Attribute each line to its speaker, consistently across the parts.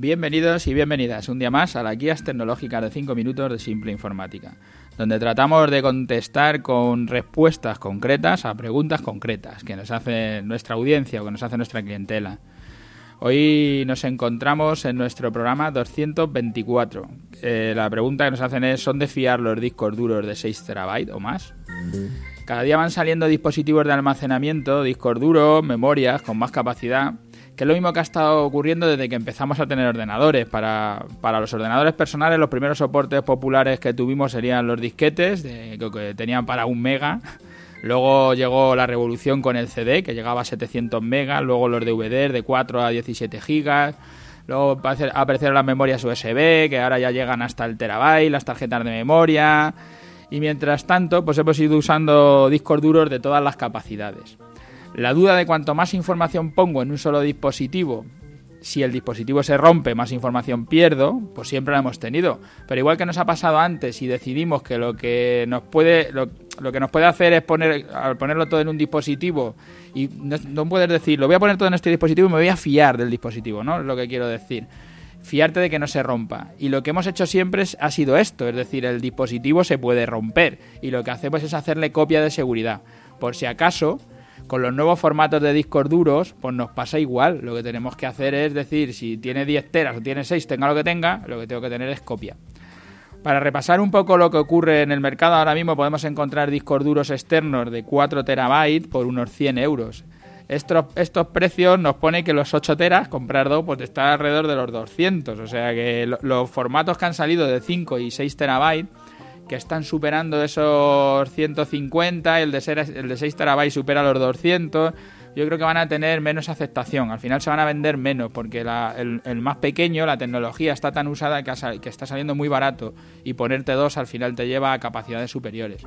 Speaker 1: Bienvenidos y bienvenidas un día más a las guías tecnológicas de 5 minutos de Simple Informática, donde tratamos de contestar con respuestas concretas a preguntas concretas que nos hace nuestra audiencia o que nos hace nuestra clientela. Hoy nos encontramos en nuestro programa 224. Eh, la pregunta que nos hacen es, ¿son de fiar los discos duros de 6 terabytes o más? Cada día van saliendo dispositivos de almacenamiento, discos duros, memorias con más capacidad, que es lo mismo que ha estado ocurriendo desde que empezamos a tener ordenadores. Para, los ordenadores personales, los primeros soportes populares que tuvimos serían los disquetes, de, que tenían para un mega. Luego llegó la revolución con el CD, que llegaba a 700 megas. Luego los DVDs de 4 a 17 gigas. Luego aparecieron las memorias USB, que ahora ya llegan hasta el terabyte, las tarjetas de memoria. Y mientras tanto, pues hemos ido usando discos duros de todas las capacidades. La duda de cuanto más información pongo en un solo dispositivo, si el dispositivo se rompe, más información pierdo, pues siempre la hemos tenido. Pero igual que nos ha pasado antes y decidimos que lo que nos puede, lo, que nos puede hacer es poner, al ponerlo todo en un dispositivo y no, puedes decir, lo voy a poner todo en este dispositivo y me voy a fiar del dispositivo, ¿no? Es lo que quiero decir. Fiarte de que no se rompa. Y lo que hemos hecho siempre ha sido esto, es decir, el dispositivo se puede romper y lo que hacemos es hacerle copia de seguridad. Por si acaso, con los nuevos formatos de discos duros, pues nos pasa igual. Lo que tenemos que hacer es decir, si tiene 10 teras o tiene 6, tenga lo que tenga, lo que tengo que tener es copia. Para repasar un poco lo que ocurre en el mercado, ahora mismo podemos encontrar discos duros externos de 4 terabytes por unos 100 euros. Estos, estos precios nos pone que los 8 teras, comprar dos, pues está alrededor de los 200. O sea que los formatos que han salido de 5 y 6 terabytes que están superando esos 150, el de, ser, el de 6 terabytes supera los 200, yo creo que van a tener menos aceptación. Al final se van a vender menos porque el, más pequeño, la tecnología está tan usada que, está saliendo muy barato y ponerte dos al final te lleva a capacidades superiores.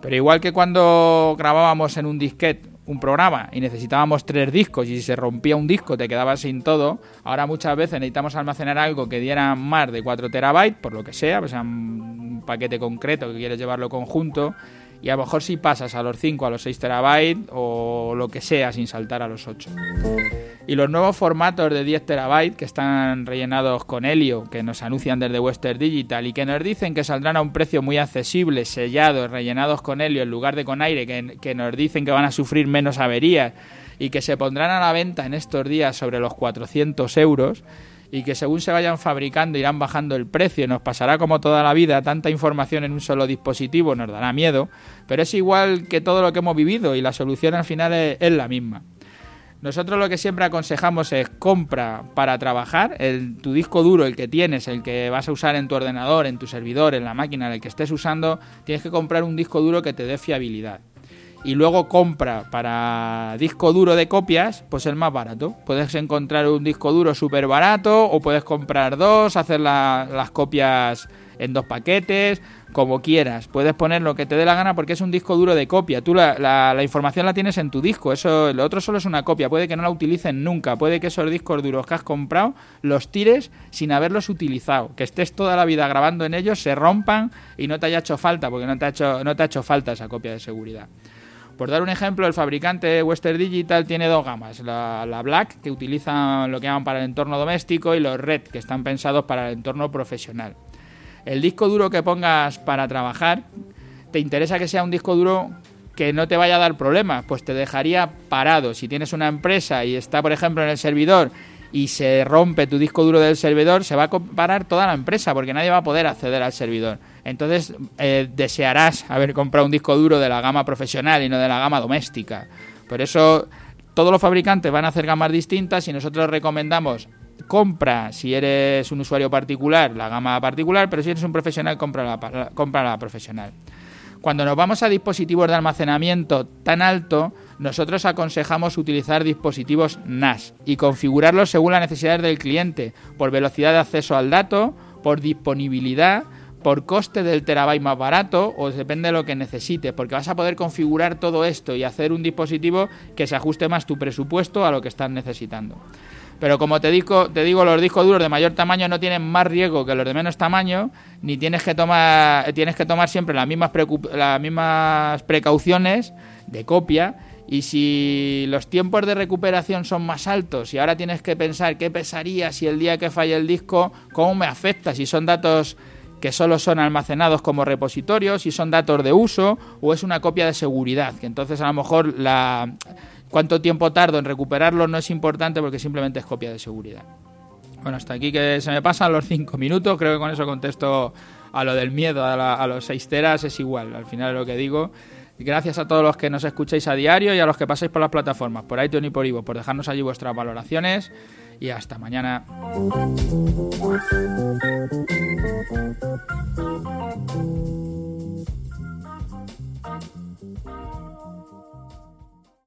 Speaker 1: Pero igual que cuando grabábamos en un disquete un programa y necesitábamos tres discos y si se rompía un disco te quedabas sin todo, ahora muchas veces necesitamos almacenar algo que diera más de 4 terabytes, por lo que sea, pues sea paquete concreto que quieres llevarlo conjunto y a lo mejor si pasas a los 5, a los 6 terabytes o lo que sea sin saltar a los 8. Y los nuevos formatos de 10 terabytes que están rellenados con helio, que nos anuncian desde Western Digital y que nos dicen que saldrán a un precio muy accesible, sellados, rellenados con helio en lugar de con aire, que, que nos dicen que van a sufrir menos averías y que se pondrán a la venta en estos días sobre los 400 euros y que según se vayan fabricando irán bajando el precio. Nos pasará como toda la vida, tanta información en un solo dispositivo nos dará miedo, pero es igual que todo lo que hemos vivido y la solución al final es, la misma. Nosotros lo que siempre aconsejamos es compra para trabajar, el, tu disco duro, el que tienes, el que vas a usar en tu ordenador, en tu servidor, en la máquina, en el que estés usando, tienes que comprar un disco duro que te dé fiabilidad y luego compra para disco duro de copias, pues el más barato. Puedes encontrar un disco duro súper barato o puedes comprar dos, hacer las copias en dos paquetes, como quieras. Puedes poner lo que te dé la gana porque es un disco duro de copia. Tú la, la, información la tienes en tu disco, eso, lo otro solo es una copia. Puede que no la utilicen nunca, puede que esos discos duros que has comprado los tires sin haberlos utilizado, que estés toda la vida grabando en ellos, se rompan y no te haya hecho falta, porque no te ha hecho, no te ha hecho falta esa copia de seguridad. Por dar un ejemplo, el fabricante Western Digital tiene dos gamas, la, Black, que utilizan lo que llaman para el entorno doméstico, y los Red, que están pensados para el entorno profesional. El disco duro que pongas para trabajar, te interesa que sea un disco duro que no te vaya a dar problemas, pues te dejaría parado. Si tienes una empresa y está, por ejemplo, en el servidor y se rompe tu disco duro del servidor, se va a parar toda la empresa porque nadie va a poder acceder al servidor. Entonces eh, desearás haber comprado un disco duro de la gama profesional y no de la gama doméstica. Por eso todos los fabricantes van a hacer gamas distintas y nosotros recomendamos compra si eres un usuario particular la gama particular, pero si eres un profesional compra la, compra la profesional. Cuando nos vamos a dispositivos de almacenamiento tan alto, nosotros aconsejamos utilizar dispositivos NAS y configurarlos según las necesidades del cliente, por velocidad de acceso al dato, por disponibilidad, por coste del terabyte más barato o depende de lo que necesites, porque vas a poder configurar todo esto y hacer un dispositivo que se ajuste más tu presupuesto a lo que estás necesitando. Pero como te digo, te digo, los discos duros de mayor tamaño no tienen más riesgo que los de menos tamaño, ni tienes que tomar, tienes que tomar siempre las mismas, las mismas precauciones de copia Y si los tiempos de recuperación son más altos y ahora tienes que pensar qué pesaría si el día que falle el disco, cómo me afecta, si son datos que solo son almacenados como repositorios, si son datos de uso o es una copia de seguridad, que entonces a lo mejor la cuánto tiempo tardo en recuperarlo no es importante porque simplemente es copia de seguridad. Bueno, hasta aquí que se me pasan los cinco minutos, creo que con eso contesto a lo del miedo a, a los 6 teras, es igual, al final es lo que digo. Gracias a todos los que nos escucháis a diario y a los que pasáis por las plataformas, por iTunes y por Ivo, por dejarnos allí vuestras valoraciones y hasta mañana.